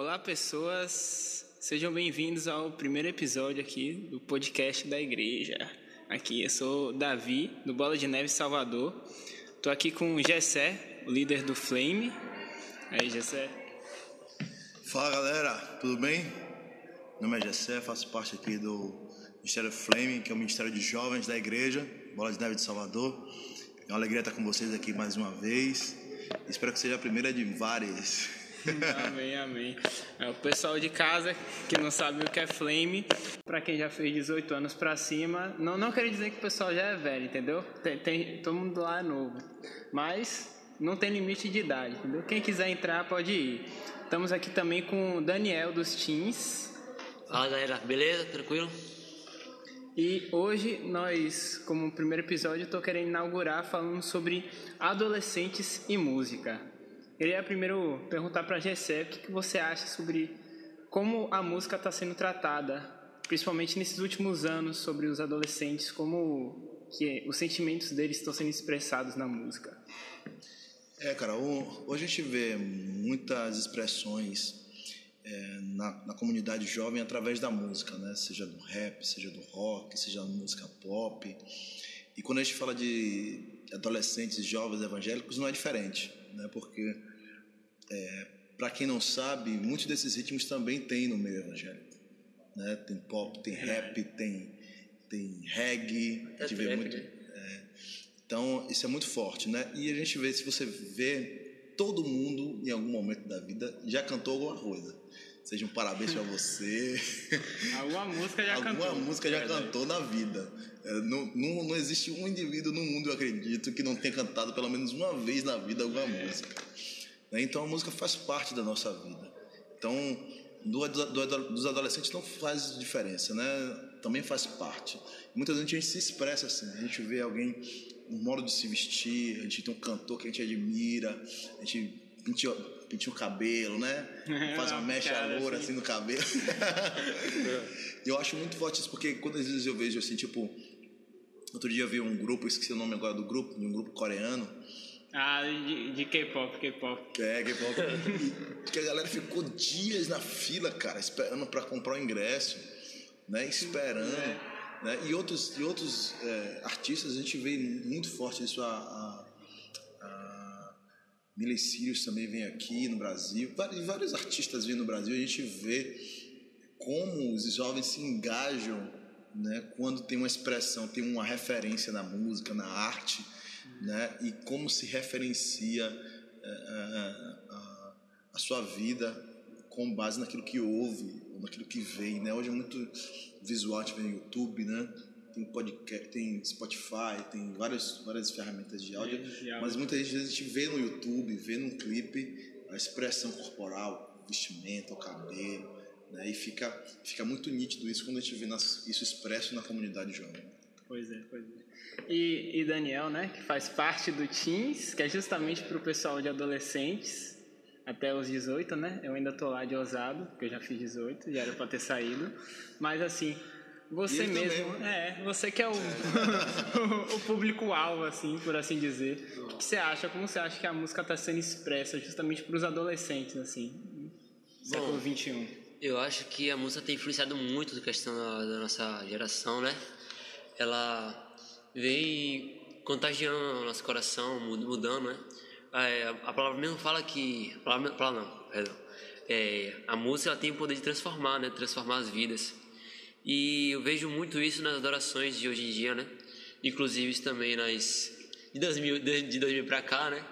Olá, pessoas. Sejam bem-vindos ao primeiro episódio aqui do podcast da igreja. Aqui eu sou Davi, do Bola de Neve Salvador. Tô aqui com o Gessé, o líder do Flame. Aí, Gessé. Fala, galera. Tudo bem? Meu nome é Gessé, faço parte aqui do Ministério Flame, que é o Ministério de Jovens da igreja, Bola de Neve de Salvador. É uma alegria estar com vocês aqui mais uma vez. Espero que seja a primeira de várias. amém, amém. É, o pessoal de casa que não sabe o que é flame, para quem já fez 18 anos para cima, não, não quer dizer que o pessoal já é velho, entendeu? Tem, tem, todo mundo lá é novo. Mas não tem limite de idade, entendeu? Quem quiser entrar pode ir. Estamos aqui também com o Daniel dos Teens. Fala galera, beleza? Tranquilo? E hoje nós, como primeiro episódio, estou querendo inaugurar falando sobre adolescentes e música. Queria primeiro perguntar para a Gessé o que, que você acha sobre como a música está sendo tratada, principalmente nesses últimos anos, sobre os adolescentes, como que os sentimentos deles estão sendo expressados na música. É, cara, hoje a gente vê muitas expressões é, na, na, comunidade jovem através da música, né? Seja do rap, seja do rock, seja da música pop. E quando a gente fala de adolescentes jovens evangélicos, não é diferente, né? Porque, é, para quem não sabe, muitos desses ritmos também tem no meio evangélico. Né? Tem pop, tem rap, tem, tem reggae, a gente vê muito... Né? É, então, isso é muito forte, né? E a gente vê, se você vê, todo mundo, em algum momento da vida, já cantou alguma coisa Seja um parabéns para você. Alguma música já Alguma cantou. Alguma música já cantou na vida. É, não, não, não existe um indivíduo no mundo, eu acredito, que não tenha cantado pelo menos uma vez na vida alguma é. música. Né? Então a música faz parte da nossa vida. Então, do, do, dos adolescentes não faz diferença, né? Também faz parte. Muitas vezes a gente se expressa assim. A gente vê alguém, um modo de se vestir, a gente tem um cantor que a gente admira, a gente pintinha o cabelo, né? Faz uma mecha loura assim. assim no cabelo. eu acho muito forte isso, porque quando às vezes eu vejo assim, tipo. Outro dia eu vi um grupo, esqueci o nome agora do grupo, de um grupo coreano. Ah, de, de K-pop, K-pop. É, K-pop. que a galera ficou dias na fila, cara, esperando para comprar o ingresso, né? Esperando. É. Né? E outros, e outros é, artistas, a gente vê muito forte isso, a, a Miley Cyrus também vem aqui no Brasil, vários, artistas vêm no Brasil, a gente vê como os jovens se engajam né, quando tem uma expressão, tem uma referência na música, na arte, né, e como se referencia é, a, a, sua vida com base naquilo que ouve, naquilo que vê. Né? Hoje é muito visual, a gente vê no YouTube, né? Tem podcast, tem Spotify, tem várias, várias ferramentas de áudio, mas muitas vezes a gente vê no YouTube, vê num clipe a expressão corporal, o vestimento, o cabelo, né? E fica, fica muito nítido isso quando a gente vê nas, isso expresso na comunidade jovem. Pois é, pois é. E, e Daniel, né, que faz parte do Teens, que é justamente para o pessoal de adolescentes, até os 18, né? Eu ainda tô lá de ousado, porque eu já fiz 18, já era para ter saído. Mas assim, você mesmo, também. é, você que é o, o público-alvo, assim, por assim dizer. O que você acha? Como você acha que a música está sendo expressa justamente para os adolescentes, assim, século XXI? Eu acho que a música tem influenciado muito a questão da, da nossa geração, né? Ela vem contagiando o nosso coração, mudando, né? É, a palavra mesmo fala que. A palavra, a palavra não, perdão. É, a música ela tem o poder de transformar, né? Transformar as vidas. E eu vejo muito isso nas adorações de hoje em dia, né? Inclusive também nas de 2000, de 2000 para cá, né?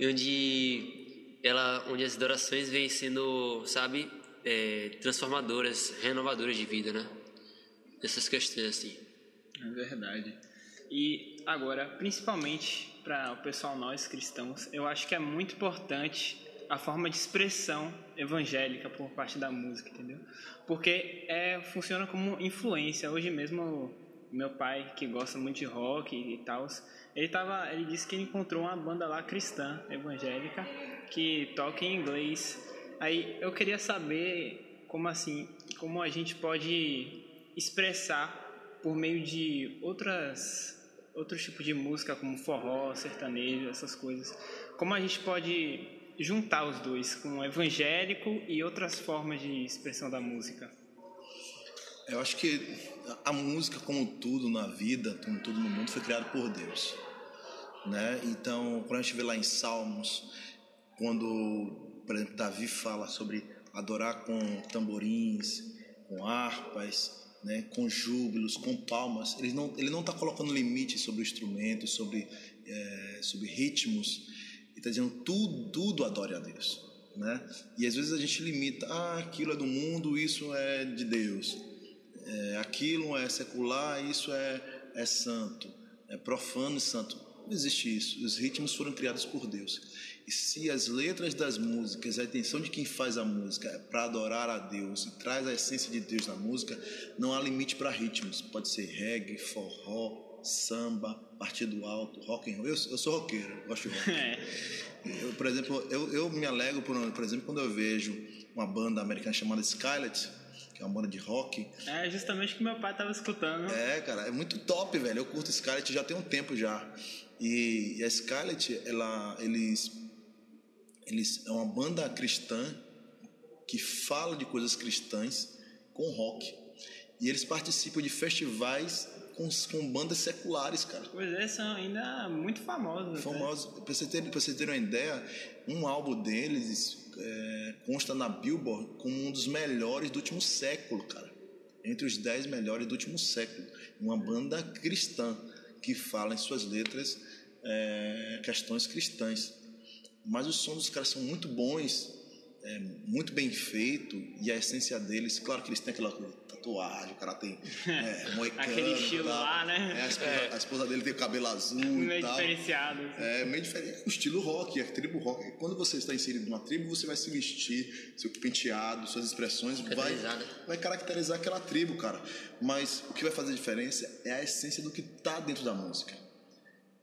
Onde ela, onde as adorações vêm sendo, sabe, é, transformadoras, renovadoras de vida, né? Essas questões assim. É verdade. E agora, principalmente para o pessoal nós cristãos, eu acho que é muito importante a forma de expressão evangélica por parte da música, entendeu? Porque é, funciona como influência. Hoje mesmo, meu pai, que gosta muito de rock e tal, ele, tava, ele disse que ele encontrou uma banda lá cristã, evangélica, que toca em inglês. Aí eu queria saber como assim, como a gente pode expressar por meio de outras outros tipos de música como forró, sertanejo, essas coisas. Como a gente pode juntar os dois com evangélico e outras formas de expressão da música? Eu acho que a música, como tudo na vida, como tudo no mundo, foi criado por Deus. Né? Então, quando a gente vê lá em Salmos, quando, por exemplo, Davi fala sobre adorar com tamborins, com harpas, né, com júbilos, com palmas, ele não está colocando limite sobre o instrumento, sobre é, sobre ritmos, está dizendo tudo tudo adore a Deus, né? E às vezes a gente limita, ah, aquilo é do mundo, isso é de Deus, é, aquilo é secular, isso é é santo, é profano e santo. Não existe isso. Os ritmos foram criados por Deus. E se as letras das músicas, a intenção de quem faz a música é para adorar a Deus e traz a essência de Deus na música, não há limite para ritmos. Pode ser reggae, forró, samba, partido alto, rock and roll. Eu, eu sou roqueiro, eu gosto de rock. É. Eu, por exemplo, eu, eu me alegro, por, por exemplo, quando eu vejo uma banda americana chamada Skylet, que é uma banda de rock. É justamente que meu pai estava escutando. É, cara, é muito top, velho. Eu curto Skylet já tem um tempo já. E, e a Skylet, ela, eles eles é uma banda cristã que fala de coisas cristãs com rock. E eles participam de festivais com, com bandas seculares, cara. Pois é, são ainda muito famosos. Famosos. Para você, ter, você ter uma ideia, um álbum deles é, consta na Billboard como um dos melhores do último século, cara. Entre os dez melhores do último século. Uma banda cristã que fala em suas letras é, questões cristãs. Mas os sons dos caras são muito bons, é, muito bem feito e a essência deles, claro que eles têm aquela tatuagem, o cara tem é, moicano, aquele estilo tá, lá, né? É, a, esposa, é. a, esposa, dele tem o cabelo azul meio e tal. diferenciado. Assim. É meio diferente, o estilo rock, a tribo rock. Quando você está inserido numa tribo, você vai se vestir, seu penteado, suas expressões, vai, vai caracterizar aquela tribo, cara. Mas o que vai fazer diferença é a essência do que está dentro da música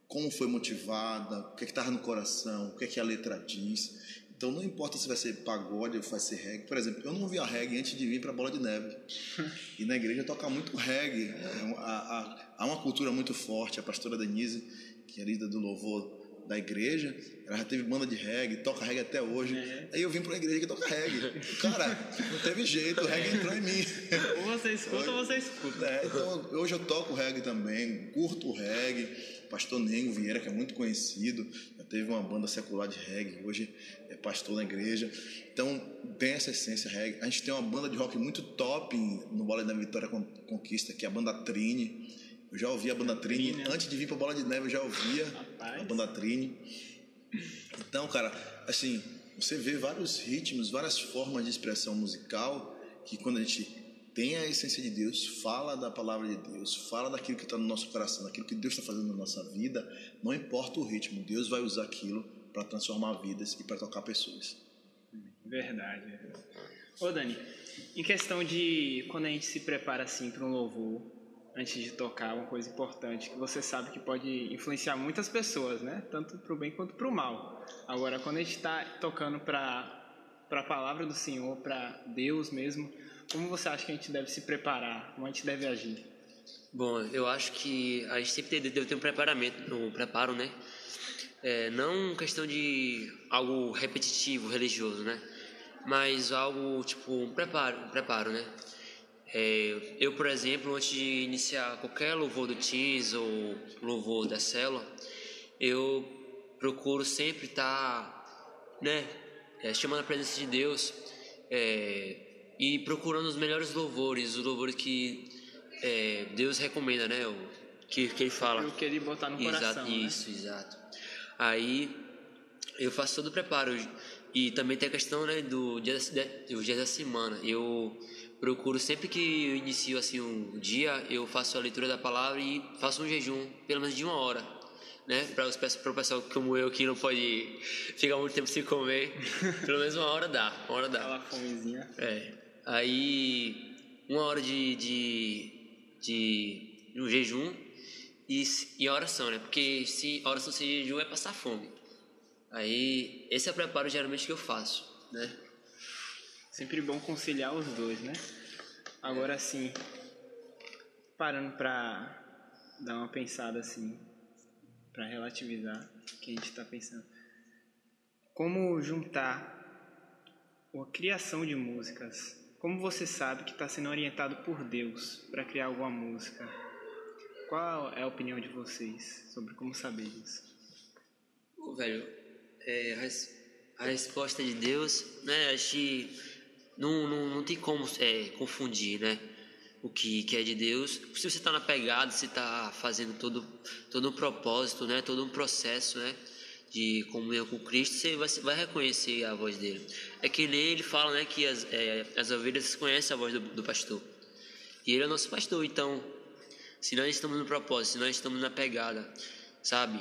como foi motivada, o que é estava no coração, o que é que a letra diz. Então não importa se vai ser pagode ou vai ser reggae. Por exemplo, eu não via reggae antes de vir para a Bola de Neve. E na igreja toca muito reggae. É, há, uma cultura muito forte. A pastora Denise, que é líder do louvor da igreja, ela já teve banda de reggae, toca reggae até hoje. É. Aí eu vim para uma igreja que toca reggae. Cara, não teve jeito, o reggae entrou em mim. Ou você escuta ou você escuta. É, então hoje eu toco reggae também, curto o reggae pastor Nengo Vieira, que é muito conhecido, teve uma banda secular de reggae, hoje é pastor na igreja. Então, tem essa essência reggae. A gente tem uma banda de rock muito top no Bola da Vitória Conquista, que é a banda Trine. Eu já ouvia a banda Trine, Trine. antes de vir para Bola de Neve, eu já ouvia Rapaz. a banda Trine. Então, cara, assim, você vê vários ritmos, várias formas de expressão musical que quando a gente tem a essência de Deus, fala da palavra de Deus, fala daquilo que está no nosso coração, daquilo que Deus está fazendo na nossa vida, não importa o ritmo, Deus vai usar aquilo para transformar vidas e para tocar pessoas. Verdade. Ô Dani, em questão de quando a gente se prepara assim para um louvor, antes de tocar, uma coisa importante que você sabe que pode influenciar muitas pessoas, né? Tanto para o bem quanto para o mal. Agora, quando a gente está tocando para a palavra do Senhor, para Deus mesmo, como você acha que a gente deve se preparar? Como a gente deve agir? Bom, eu acho que a gente sempre deve ter um preparamento, um preparo, né? É, não questão de algo repetitivo, religioso, né? Mas algo tipo um preparo, um preparo, né? É, eu, por exemplo, antes de iniciar qualquer louvor do Teams ou louvor da célula, eu procuro sempre estar, tá, né, é, chamando a presença de Deus, é, e procurando os melhores louvores, os louvores que é, Deus recomenda, né? O, que, que ele fala. O que ele botar no exato, coração. Né? Isso, né? exato. Aí eu faço todo o preparo. E também tem a questão né, do dia, do dia da semana. Eu procuro, sempre que eu inicio assim um dia, eu faço a leitura da palavra e faço um jejum, pelo menos de uma hora. Né? Para o pessoal como eu que não pode ficar muito tempo sem comer, pelo menos uma hora dá. Uma hora dá. Aquela fomezinha. É. Aí, uma hora de, de, de um jejum e, e a oração, né? Porque se a oração sem jejum é passar fome. Aí, esse é o preparo geralmente que eu faço, né? Sempre bom conciliar os dois, né? Agora sim, parando pra dar uma pensada assim, para relativizar o que a gente está pensando. como juntar a criação de músicas. Como você sabe que está sendo orientado por Deus para criar alguma música? Qual é a opinião de vocês sobre como saber disso? Pô, velho, é, a, a resposta de Deus, né? Acho que não, não, não tem como é, confundir, né? O que, que é de Deus. Se você está na pegada, se está fazendo todo, todo um propósito, né? Todo um processo, né? De comunhão com Cristo, você vai, vai reconhecer a voz dele. É que nem ele fala, né? Que as, é, as ovelhas conhecem a voz do, do pastor. E ele é o nosso pastor, então se nós estamos no propósito, se nós estamos na pegada, sabe?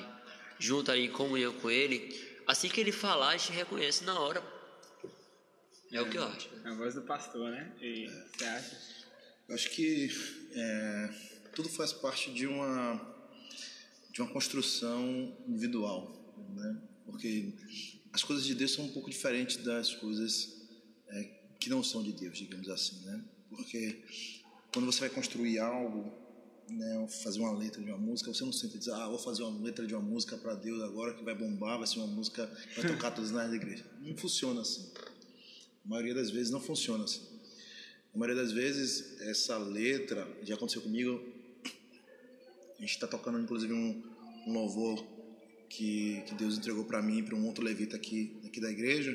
Junto ali em comunhão com Ele, assim que Ele falar, a gente reconhece na hora. É, o que eu acho. A voz do pastor, né? E você acha? Eu acho que é, tudo faz parte de uma de uma construção individual, né? Porque as coisas de Deus são um pouco diferentes das coisas é, que não são de Deus, digamos assim, né? Porque quando você vai construir algo, né, fazer uma letra de uma música, você não sente dizer, ah, vou fazer uma letra de uma música para Deus agora que vai bombar, vai ser uma música vai tocar todas nas igrejas. Não funciona assim. A maioria das vezes não funciona assim. A maioria das vezes, essa letra, já aconteceu comigo, a gente está tocando inclusive um, um louvor que, que Deus entregou para mim e para um outro levita aqui, aqui da igreja,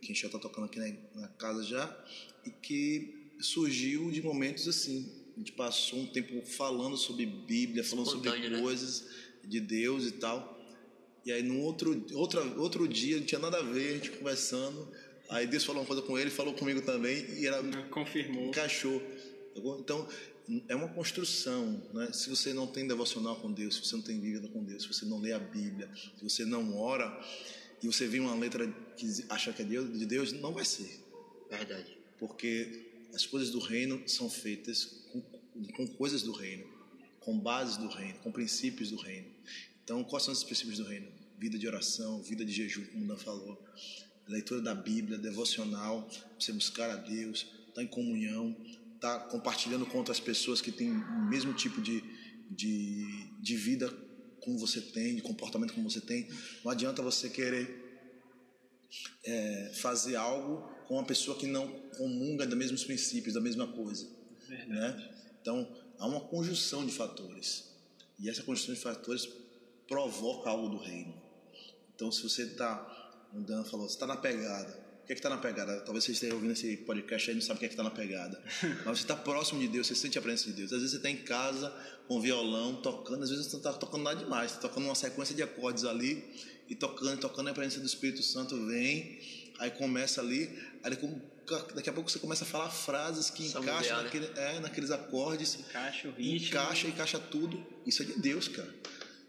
que a gente já está tocando aqui na, na casa já, e que surgiu de momentos assim. A gente passou um tempo falando sobre Bíblia, falando sobre né? coisas de Deus e tal. E aí, no outro, outra, outro dia, não tinha nada a ver, a gente conversando. Aí Deus falou uma coisa com ele, falou comigo também, e era Confirmou. encaixou. tá? Então, é uma construção. Né? Se você não tem devocional com Deus, se você não tem Bíblia com Deus, se você não lê a Bíblia, se você não ora, e você vê uma letra que acha que é de Deus, não vai ser. Verdade. Porque as coisas do reino são feitas com, com coisas do reino, com bases do reino, com princípios do reino. Então, quais são os princípios do reino? Vida de oração, vida de jejum, como Dan falou, leitura da Bíblia, devocional, você buscar a Deus, estar em comunhão, estar compartilhando com outras pessoas que têm o mesmo tipo de, de, de vida como você tem, de comportamento como você tem. Não adianta você querer é, fazer algo com uma pessoa que não comunga dos mesmos princípios, da mesma coisa. Né? Então, há uma conjunção de fatores. E essa conjunção de fatores provoca algo do reino. Então, se você está, o Dan falou, você está na pegada. O que é que está na pegada? Talvez você esteja ouvindo esse podcast aí e não sabe o que é que está na pegada. Mas você está próximo de Deus, você sente a presença de Deus. Às vezes você está em casa com violão, tocando, às vezes você não está tocando nada demais, está tocando uma sequência de acordes ali e tocando, tocando, a presença do Espírito Santo vem, aí começa ali, aí daqui, a pouco você começa a falar frases que Só encaixam né? naquele, é, naqueles acordes, Encaixa o ritmo. encaixa, encaixa tudo. Isso é de Deus, cara.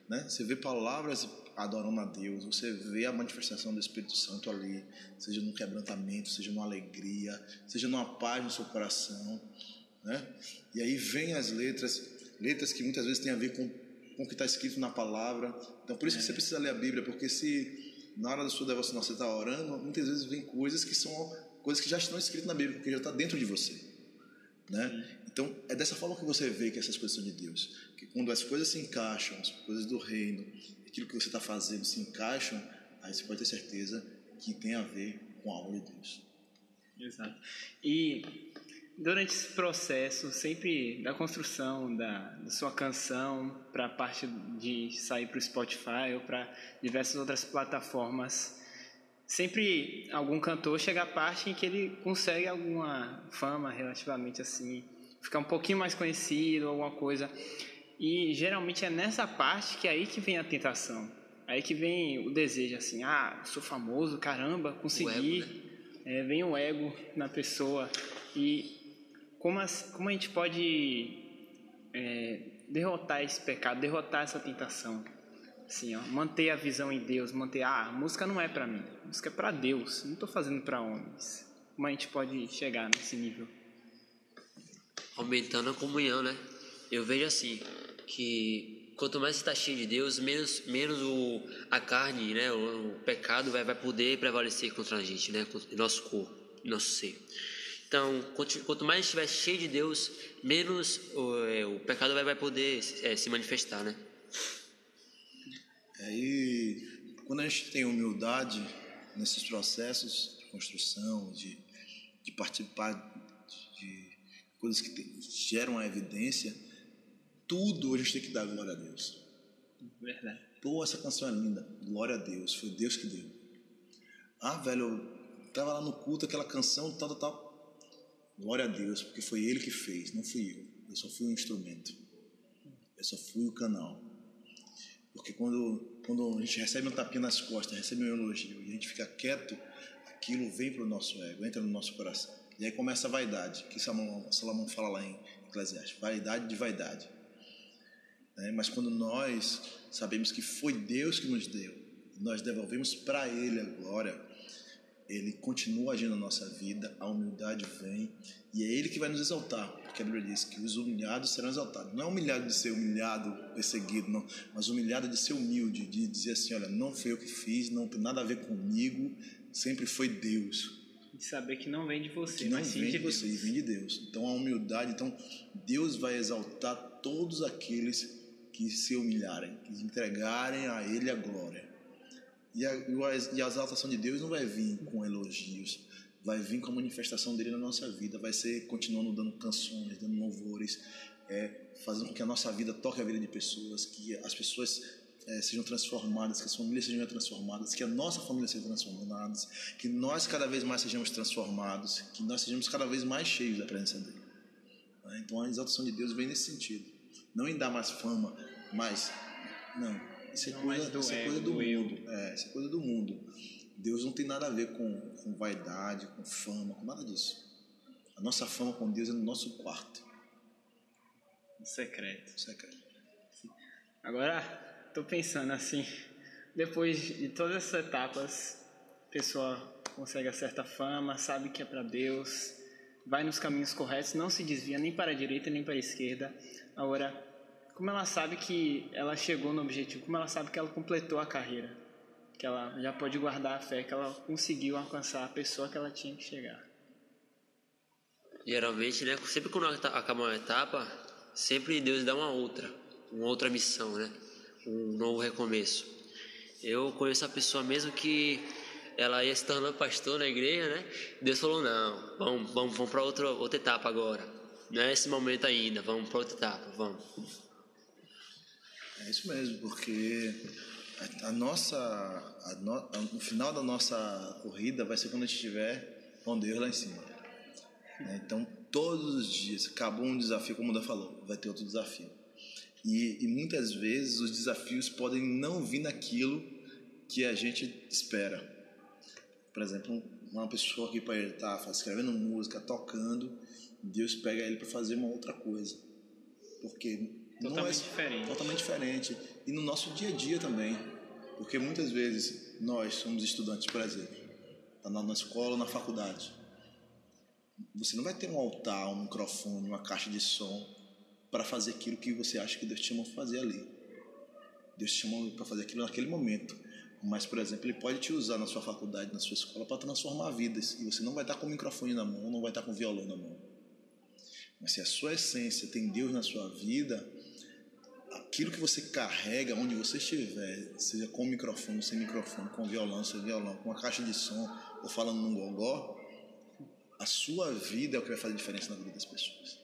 Né? Você vê palavras adorando a Deus, você vê a manifestação do Espírito Santo ali, seja num quebrantamento, seja numa alegria, seja numa paz no seu coração, né? E aí vem as letras, letras que muitas vezes têm a ver com, com o que está escrito na palavra. Então por isso que você precisa ler a Bíblia, porque se na hora da sua devocional você está orando, muitas vezes vem coisas que são coisas que já estão escritas na Bíblia, porque já está dentro de você né? Então é dessa forma que você vê que essas coisas são de Deus, que quando as coisas se encaixam, as coisas do reino, aquilo que você está fazendo se encaixam, aí você pode ter certeza que tem a ver com algo de Deus. Exato. E durante esse processo, sempre da construção da, da sua canção para a parte de sair para o Spotify ou para diversas outras plataformas, sempre algum cantor chega à parte em que ele consegue alguma fama relativamente assim, ficar um pouquinho mais conhecido, alguma coisa. E geralmente é nessa parte que é aí que vem a tentação. Aí que vem o desejo assim, ah, sou famoso, caramba, consegui. ego, né? É, vem o ego na pessoa e como, as- como a gente pode é, derrotar esse pecado, derrotar essa tentação, assim, ó, manter a visão em Deus, manter ah, a música não é para mim, a música é para Deus, não estou fazendo para homens. Como a gente pode chegar nesse nível? aumentando a comunhão, né? Eu vejo assim que quanto mais está cheio de Deus, menos menos o a carne, né, o, o pecado vai vai poder prevalecer contra a gente, né, nosso corpo, nosso ser. Então, quanto, quanto mais estiver cheio de Deus, menos o, é, o pecado vai vai poder é, se manifestar, né? Aí, quando a gente tem humildade, nesses processos de construção, de, de participar de coisas que geram a evidência, tudo a gente tem que dar glória a Deus. Verdade. Pô, essa canção é linda. Glória a Deus. Foi Deus que deu. Ah, velho, eu tava lá no culto, aquela canção, tal, tal, tal. Glória a Deus, porque foi Ele que fez, não fui eu. Eu só fui um instrumento. Eu só fui o canal. Porque quando, quando a gente recebe um tapinha nas costas, recebe um elogio e a gente fica quieto, aquilo vem para o nosso ego, entra no nosso coração. E aí começa a vaidade, que Salomão, Salomão fala lá em Eclesiastes, vaidade de vaidade. Né? Mas quando nós sabemos que foi Deus que nos deu, nós devolvemos para Ele a glória, Ele continua agindo na nossa vida, a humildade vem e é Ele que vai nos exaltar, porque a Bíblia diz que os humilhados serão exaltados. Não é humilhado de ser humilhado, perseguido, não, mas humilhado de ser humilde, de dizer assim: olha, não foi eu que fiz, não tem nada a ver comigo, sempre foi Deus. E saber que não vem de você, Que não mas vem de de você, Deus. vem de Deus. Então a humildade, então Deus vai exaltar todos aqueles que se humilharem, que entregarem a Ele a glória. E a, e a- exaltação de Deus não vai vir com elogios, vai vir com a manifestação dele na nossa vida, vai ser continuando dando canções, dando louvores, é, fazendo com que a nossa vida toque a vida de pessoas, que as pessoas é, sejam transformadas, que as famílias sejam transformadas, que a nossa família seja transformada, que nós cada vez mais sejamos transformados, que nós sejamos cada vez mais cheios da presença dele. Então a exaltação de Deus vem nesse sentido, não em dar mais fama, mas não, isso é Não coisa, do isso é coisa do, do eu. mundo, é, isso é coisa do mundo. Deus não tem nada a ver com, com vaidade, com fama, com nada disso. A nossa fama com Deus é no nosso quarto, Um secreto. secreto. Agora, tô pensando assim, depois de todas essas etapas, a pessoa consegue a certa fama, sabe que é para Deus, vai nos caminhos corretos, não se desvia nem para a direita nem para a esquerda. Agora, como ela sabe que ela chegou no objetivo? Como ela sabe que ela completou a carreira? Que ela já pode guardar a fé que ela conseguiu alcançar a pessoa que ela tinha que chegar. Geralmente, né? Sempre quando ata- acaba uma etapa, sempre Deus dá uma outra, uma outra missão, né? Um novo recomeço. Eu conheço a pessoa mesmo que ela ia se tornando pastor na igreja, né? Deus falou não, vamos, vamos, vamos para outra outra etapa agora. Não é esse momento ainda, vamos para outra etapa, vamos. É isso mesmo, porque a, a nossa, a no, a- o final da nossa corrida vai ser quando a gente estiver com Deus lá em cima. né? Então, todos os dias, acabou um desafio, como o Muda falou, vai ter outro desafio. E, e muitas vezes os desafios podem não vir naquilo que a gente espera. Por exemplo, uma pessoa que ele estar escrevendo música, tocando, Deus pega ele para fazer uma outra coisa. Porque não é Totalmente diferente. totalmente diferente. E no nosso dia a dia também. Porque muitas vezes nós somos estudantes, por exemplo, tá na, escola ou na faculdade. Você não vai ter um altar, um microfone, uma caixa de som para fazer aquilo que você acha que Deus te chamou a fazer ali. Deus te chamou para fazer aquilo naquele momento. Mas, por exemplo, Ele pode te usar na sua faculdade, na sua escola, para transformar vidas. E você não vai estar com o microfone na mão, não vai estar com o violão na mão. Mas se a sua essência tem Deus na sua vida, aquilo que você carrega, onde você estiver, seja com microfone, sem microfone, com violão, sem violão, com uma caixa de som ou falando num gogó, a sua vida é o que vai fazer diferença na vida das pessoas.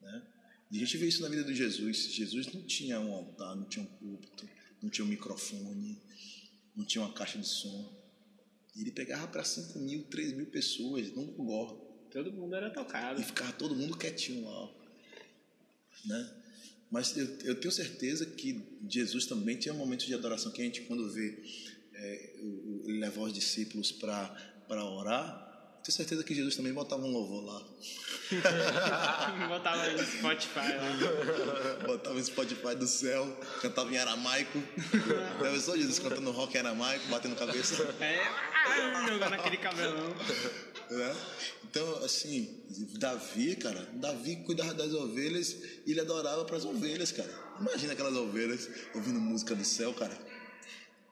Né? E a gente vê isso na vida de Jesus. Jesus não tinha um altar, não tinha um púlpito, não tinha um microfone, não tinha uma caixa de som. E ele pegava para 5 mil, 3 mil pessoas num gogó. Todo mundo era tocado. E ficava todo mundo quietinho lá. Né? Mas eu, eu tenho certeza que Jesus também tinha momentos de adoração que a gente, quando vê é, ele levar os discípulos para orar, tenho certeza que Jesus também botava um louvor lá. Botava no Spotify lá. Botava o Spotify do céu, cantava em aramaico. Eu só Jesus cantando rock em aramaico, batendo cabeça. É, jogando aquele cabelão. Né? Então, assim, Davi, cara, Davi cuidava das ovelhas e ele adorava para as ovelhas, cara. Imagina aquelas ovelhas ouvindo música do céu, cara.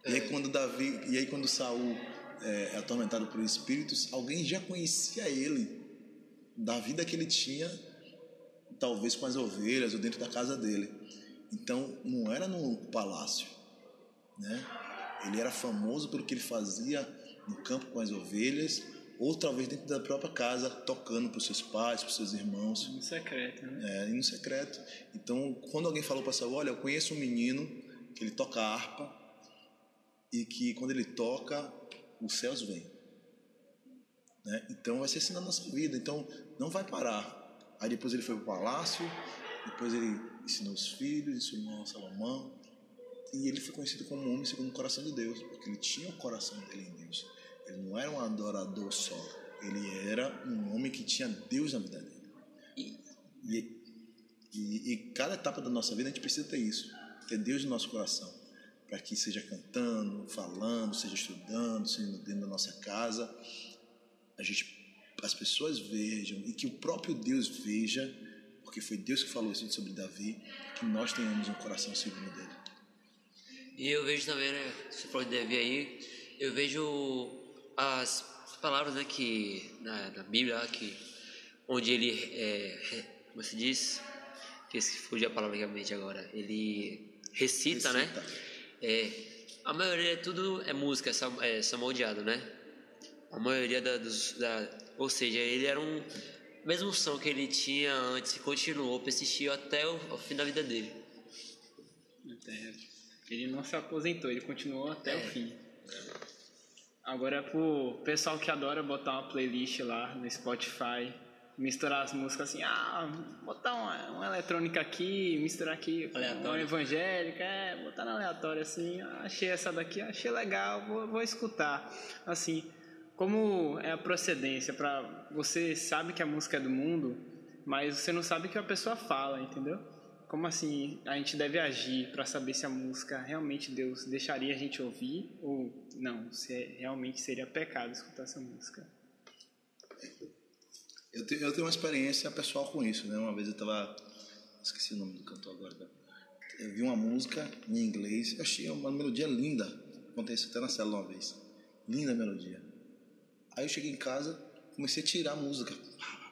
E aí quando Davi, e aí quando Saul é, é atormentado por espíritos, alguém já conhecia ele da vida que ele tinha, talvez com as ovelhas ou dentro da casa dele. Então, não era no palácio, né? Ele era famoso pelo que ele fazia no campo com as ovelhas, ou talvez dentro da própria casa, tocando para os seus pais, para os seus irmãos. No secreto, né? É, no secreto. Então, quando alguém falou para essa, olha, eu conheço um menino que ele toca harpa e que quando ele toca, os céus vêm. Né? Então, vai ser assim na nossa vida. Então, não vai parar. Aí depois ele foi para o palácio, depois ele ensinou os filhos, ensinou Salomão, e ele foi conhecido como um homem segundo o coração de Deus, porque ele tinha o coração dele em Deus. Ele não era um adorador só, ele era um homem que tinha Deus na vida dele. E, e, e cada etapa da nossa vida a gente precisa ter isso, ter Deus no nosso coração, para que seja cantando, falando, seja estudando, seja dentro da nossa casa, a gente, as pessoas vejam e que o próprio Deus veja, porque foi Deus que falou isso sobre Davi, que nós tenhamos um coração segundo dele. E eu vejo também, né, você falou de Davi aí, eu vejo as palavras, né, que na, na Bíblia, que onde ele, é, como se diz, que fugiu a palavra realmente agora, ele recita, né? recita. né? É, a maioria tudo é música, é, é salmodiado, né? A maioria da, dos, da, ou seja, ele era um mesmo som que ele tinha antes, continuou, persistiu até o, o fim da vida dele. Ele não se aposentou, ele continuou até é. o fim. Agora, pro pessoal que adora botar uma playlist lá no Spotify, misturar as músicas assim, ah, botar uma, uma eletrônica aqui, misturar aqui uma evangélica, é, botar na aleatória assim, ah, achei essa daqui, achei legal, vou, vou escutar. Assim, como é a procedência para você sabe que a música é do mundo, mas você não sabe o que a pessoa fala, entendeu? Como assim a gente deve agir para saber se a música realmente Deus deixaria a gente ouvir ou não, se é, realmente seria pecado escutar essa música? Eu tenho, eu tenho uma experiência pessoal com isso, né? Uma vez eu estava esqueci o nome do cantor agora. Eu vi uma música em inglês, achei uma melodia linda. Contei isso até na célula uma vez. Linda melodia. Aí eu cheguei em casa, comecei a tirar a música,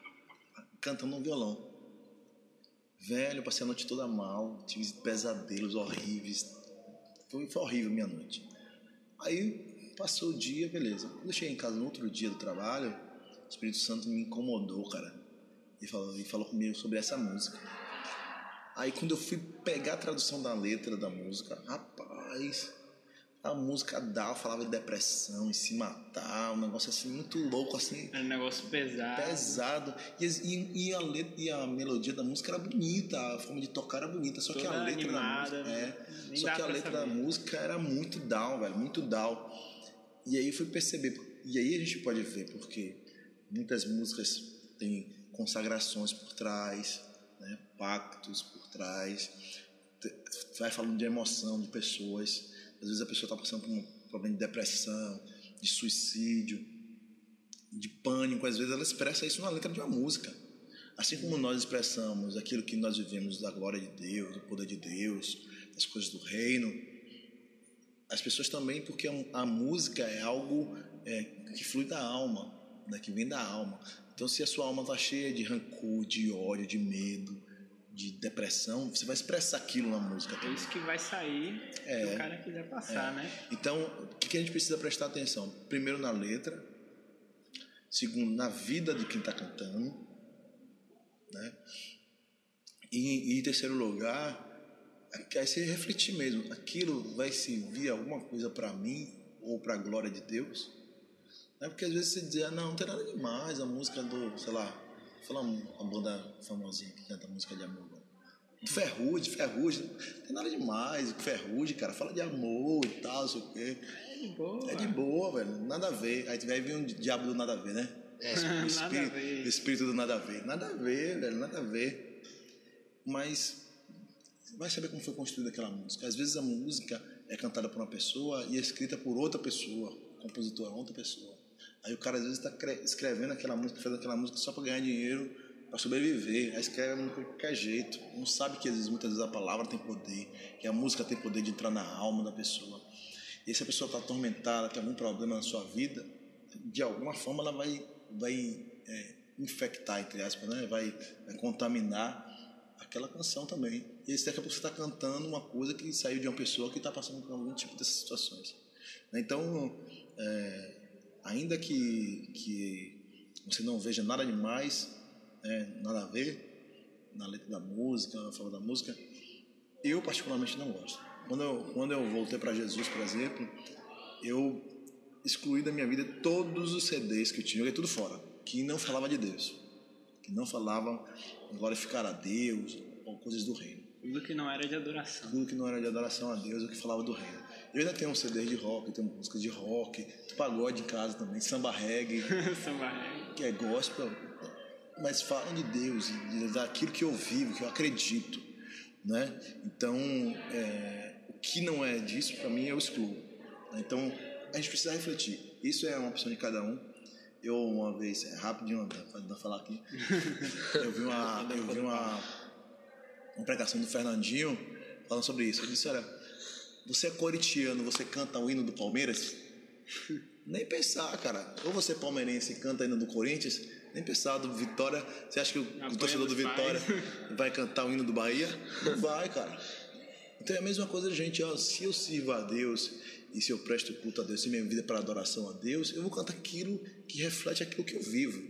cantando no violão. Velho, passei a noite toda mal, tive pesadelos horríveis. Foi, foi horrível minha noite. Aí passou o dia, beleza. Quando eu cheguei em casa no outro dia do trabalho, o Espírito Santo me incomodou, cara. E falou, e falou comigo sobre essa música. Aí quando eu fui pegar a tradução da letra da música, rapaz, a música Down falava de depressão e se matar, um negócio assim muito louco, assim. Era um negócio pesado. Pesado. E, e, e, a, letra, e a melodia da música era bonita, a forma de tocar era bonita, só Toda que a letra animada, da música. É, só que a letra saber. da música era muito down, velho, muito down. E aí fui perceber. E aí a gente pode ver, porque muitas músicas têm consagrações por trás, né, pactos por trás, vai falando de emoção de pessoas às vezes a pessoa está passando por um problema de depressão, de suicídio, de pânico. Às vezes ela expressa isso na letra de uma música. Assim como nós expressamos aquilo que nós vivemos da glória de Deus, do poder de Deus, das coisas do reino, as pessoas também, porque a, música é algo é, que flui da alma, né, que vem da alma. Então, se a sua alma está cheia de rancor, de ódio, de medo, de depressão, você vai expressar aquilo na música também. É isso que vai sair é, se o cara quiser passar, é. né? Então, o que a gente precisa prestar atenção? Primeiro na letra, segundo na vida de quem está cantando, né? E, e em terceiro lugar, é se refletir mesmo, aquilo vai servir alguma coisa para mim ou para a glória de Deus? Não é porque às vezes você diz, ah, não, não tem nada demais, a música do, sei lá, Fala uma banda famosinha que canta música de amor. Ferrugem, Ferrugem. Não tem nada demais. Ferrugem, cara. Fala de amor e tal, não sei o quê. É de boa. É de boa, velho. Nada a ver. Aí vai vir um diabo do nada a ver, né? É, o espírito, o espírito do nada a ver. Nada a ver, velho. Nada a ver. Mas vai saber como foi construída aquela música. Às vezes a música é cantada por uma pessoa e é escrita por outra pessoa. O compositor é outra pessoa. Aí o cara às vezes está escrevendo aquela música, fazendo aquela música só para ganhar dinheiro, para sobreviver. Aí escreve de qualquer jeito. Não sabe que às vezes, muitas vezes a palavra tem poder, que a música tem poder de entrar na alma da pessoa. E se a pessoa está atormentada, tem algum problema na sua vida, de alguma forma ela vai, vai é, infectar, entre aspas, né? vai, vai contaminar aquela canção também. E aí daqui a pouco você está cantando uma coisa que saiu de uma pessoa que está passando por algum tipo dessas situações. Então, é, ainda que, que você não veja nada demais, né, nada a ver na letra da música, na forma da música, eu particularmente não gosto. Quando eu, quando eu voltei para Jesus, por exemplo, eu excluí da minha vida todos os CDs que eu tinha, joguei tudo fora, que não falava de Deus, que não falavam glorificar a Deus ou coisas do reino. Tudo que não era de adoração. Tudo que não era de adoração a Deus, o que falava do reino. Eu ainda tenho um CD de rock, tenho músicas de rock, pagode em casa também, samba reggae, Samba reggae. que é gospel, mas falam de Deus, de- daquilo que eu vivo, que eu acredito, né? Então, é, o que não é disso, para mim, eu excluo. Então, a gente precisa refletir. Isso é uma opção de cada um. Eu, uma vez, é rapidinho, para falar aqui, eu vi uma, eu vi uma, uma pregação do Fernandinho falando sobre isso. Ele disse, olha, você é coritiano, você canta o hino do Palmeiras? Nem pensar, cara. Ou você é palmeirense e canta o hino do Corinthians, nem pensar do Vitória. Você acha que o, o torcedor do Vitória pais. vai cantar o hino do Bahia? Não vai, cara. Então é a mesma coisa, gente. Ó, se eu sirvo a Deus e se eu presto culto a Deus, se minha vida é para adoração a Deus, eu vou cantar aquilo que reflete aquilo que eu vivo.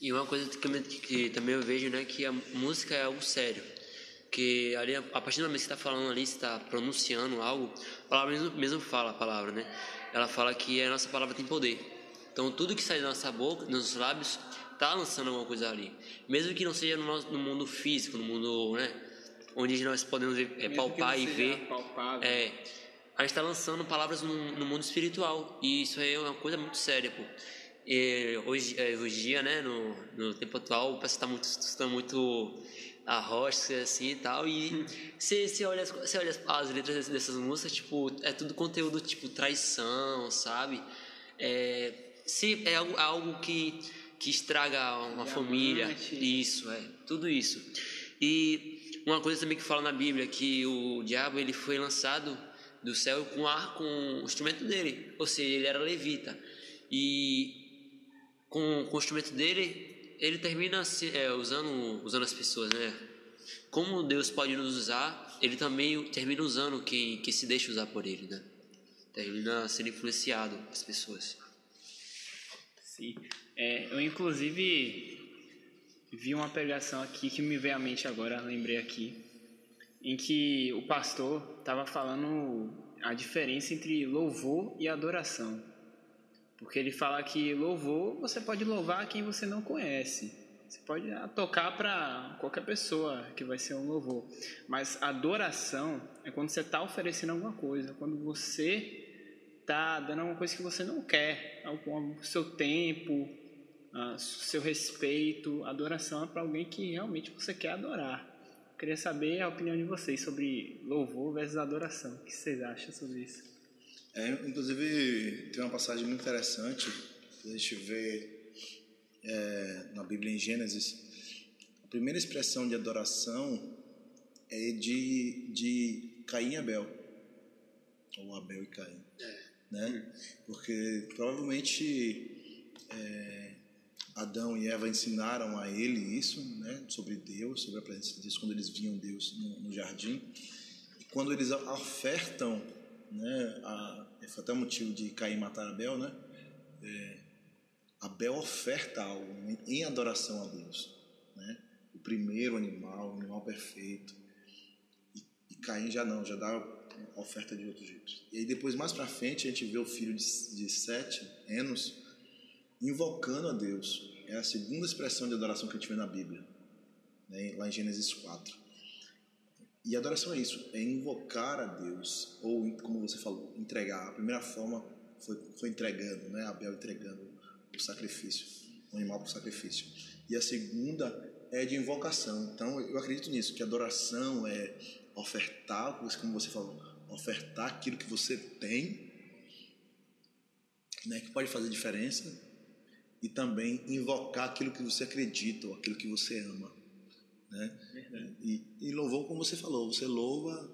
E uma coisa que, também- que também eu vejo, né, que a música é algo sério. Que ali, a partir do momento que você está falando ali, você está pronunciando algo, a palavra mesmo, mesmo fala a palavra, né? Ela fala que a nossa palavra tem poder. Então, tudo que sai da nossa boca, dos nossos lábios, está lançando alguma coisa ali. Mesmo que não seja no, nosso, no mundo físico, no mundo, né? Onde nós podemos ver, é, palpar que e ver. palpável. É, a gente está lançando palavras no, no mundo espiritual e isso é uma coisa muito séria, pô. E hoje, é, hoje em dia, né, no, no tempo atual, o pessoal está muito, está muito arrocha assim e tal. E você, você, olha, as, você olha as, as letras dessas, dessas músicas, tipo, é tudo conteúdo tipo traição, sabe? É, se, é algo, algo que, que estraga uma Diamante. família. Isso, é, tudo isso. E uma coisa também que fala na Bíblia que o diabo ele foi lançado do céu com ar com o instrumento dele, ou seja, ele era levita. E com, com o instrumento dele, ele termina é, usando usando as pessoas, né? Como Deus pode nos usar, ele também termina usando quem, quem se deixa usar por ele, né? Termina sendo influenciado as pessoas. Sim. É, eu, inclusive, vi uma pregação aqui que me veio à mente agora, lembrei aqui, em que o pastor estava falando a diferença entre louvor e adoração. Porque ele fala que louvor, você pode louvar quem você não conhece. Você pode ah, tocar para qualquer pessoa que vai ser um louvor. Mas adoração é quando você está oferecendo alguma coisa, quando você está dando alguma coisa que você não quer, algum, seu tempo, ah, seu respeito. Adoração é para alguém que realmente você quer adorar. Queria saber a opinião de vocês sobre louvor versus adoração. O que vocês acham sobre isso? É, inclusive, tem uma passagem muito interessante que a gente vê é, na Bíblia em Gênesis. A primeira expressão de adoração é de, de Caim e Abel, ou Abel e Caim. Né? Porque provavelmente é, Adão e Eva ensinaram a ele isso, né? sobre Deus, sobre a presença de Deus, quando eles viam Deus no, no jardim. E quando eles ofertam né? A, foi até o motivo de Caim matar Abel, né? É, Abel oferta algo em, em adoração a Deus, né? O primeiro animal, o animal perfeito. E, e Caim já não, já dá a oferta de outro jeito. E aí depois, mais para frente, a gente vê o filho de, de Sete, Enos, invocando a Deus. É a segunda expressão de adoração que a gente vê na Bíblia, né? lá em Gênesis 4. E adoração é isso, é invocar a Deus, ou como você falou, entregar. A primeira forma foi, foi entregando, né? Abel entregando o sacrifício, o animal para o sacrifício. E a segunda é de invocação. Então eu acredito nisso, que adoração é ofertar, como você falou, ofertar aquilo que você tem, né? Que pode fazer diferença, e também invocar aquilo que você acredita, ou aquilo que você ama. Né? E, e louvor, como você falou, você louva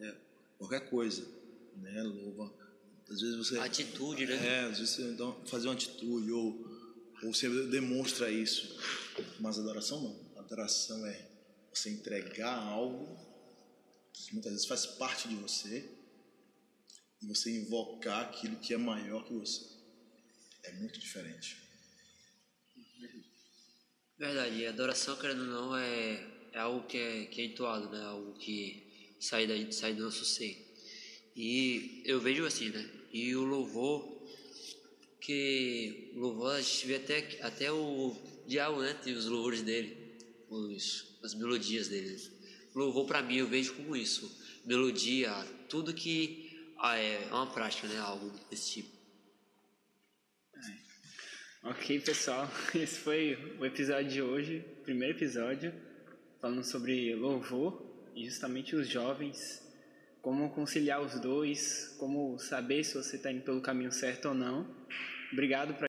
é, qualquer coisa, né? Louva. Às vezes você. Atitude, né? É, às vezes você fazer uma atitude, ou, ou você demonstra isso. Mas adoração não. Adoração é você entregar algo que muitas vezes faz parte de você e você invocar aquilo que é maior que você. É muito diferente. Verdade, adoração, querendo ou não, é, é algo que é, que é entoado, né? Algo que sai, da, sai do nosso ser. E eu vejo assim, né? E o louvor, que o louvor, a gente vê até, até o diabo, né? Tem os louvores dele, os, as melodias dele. O louvor, para mim, eu vejo como isso. Melodia, tudo que ah, é, é uma prática, né? Algo desse tipo. Ok, pessoal, esse foi o episódio de hoje, primeiro episódio, falando sobre louvor e justamente os jovens, como conciliar os dois, como saber se você está indo pelo caminho certo ou não. Obrigado pra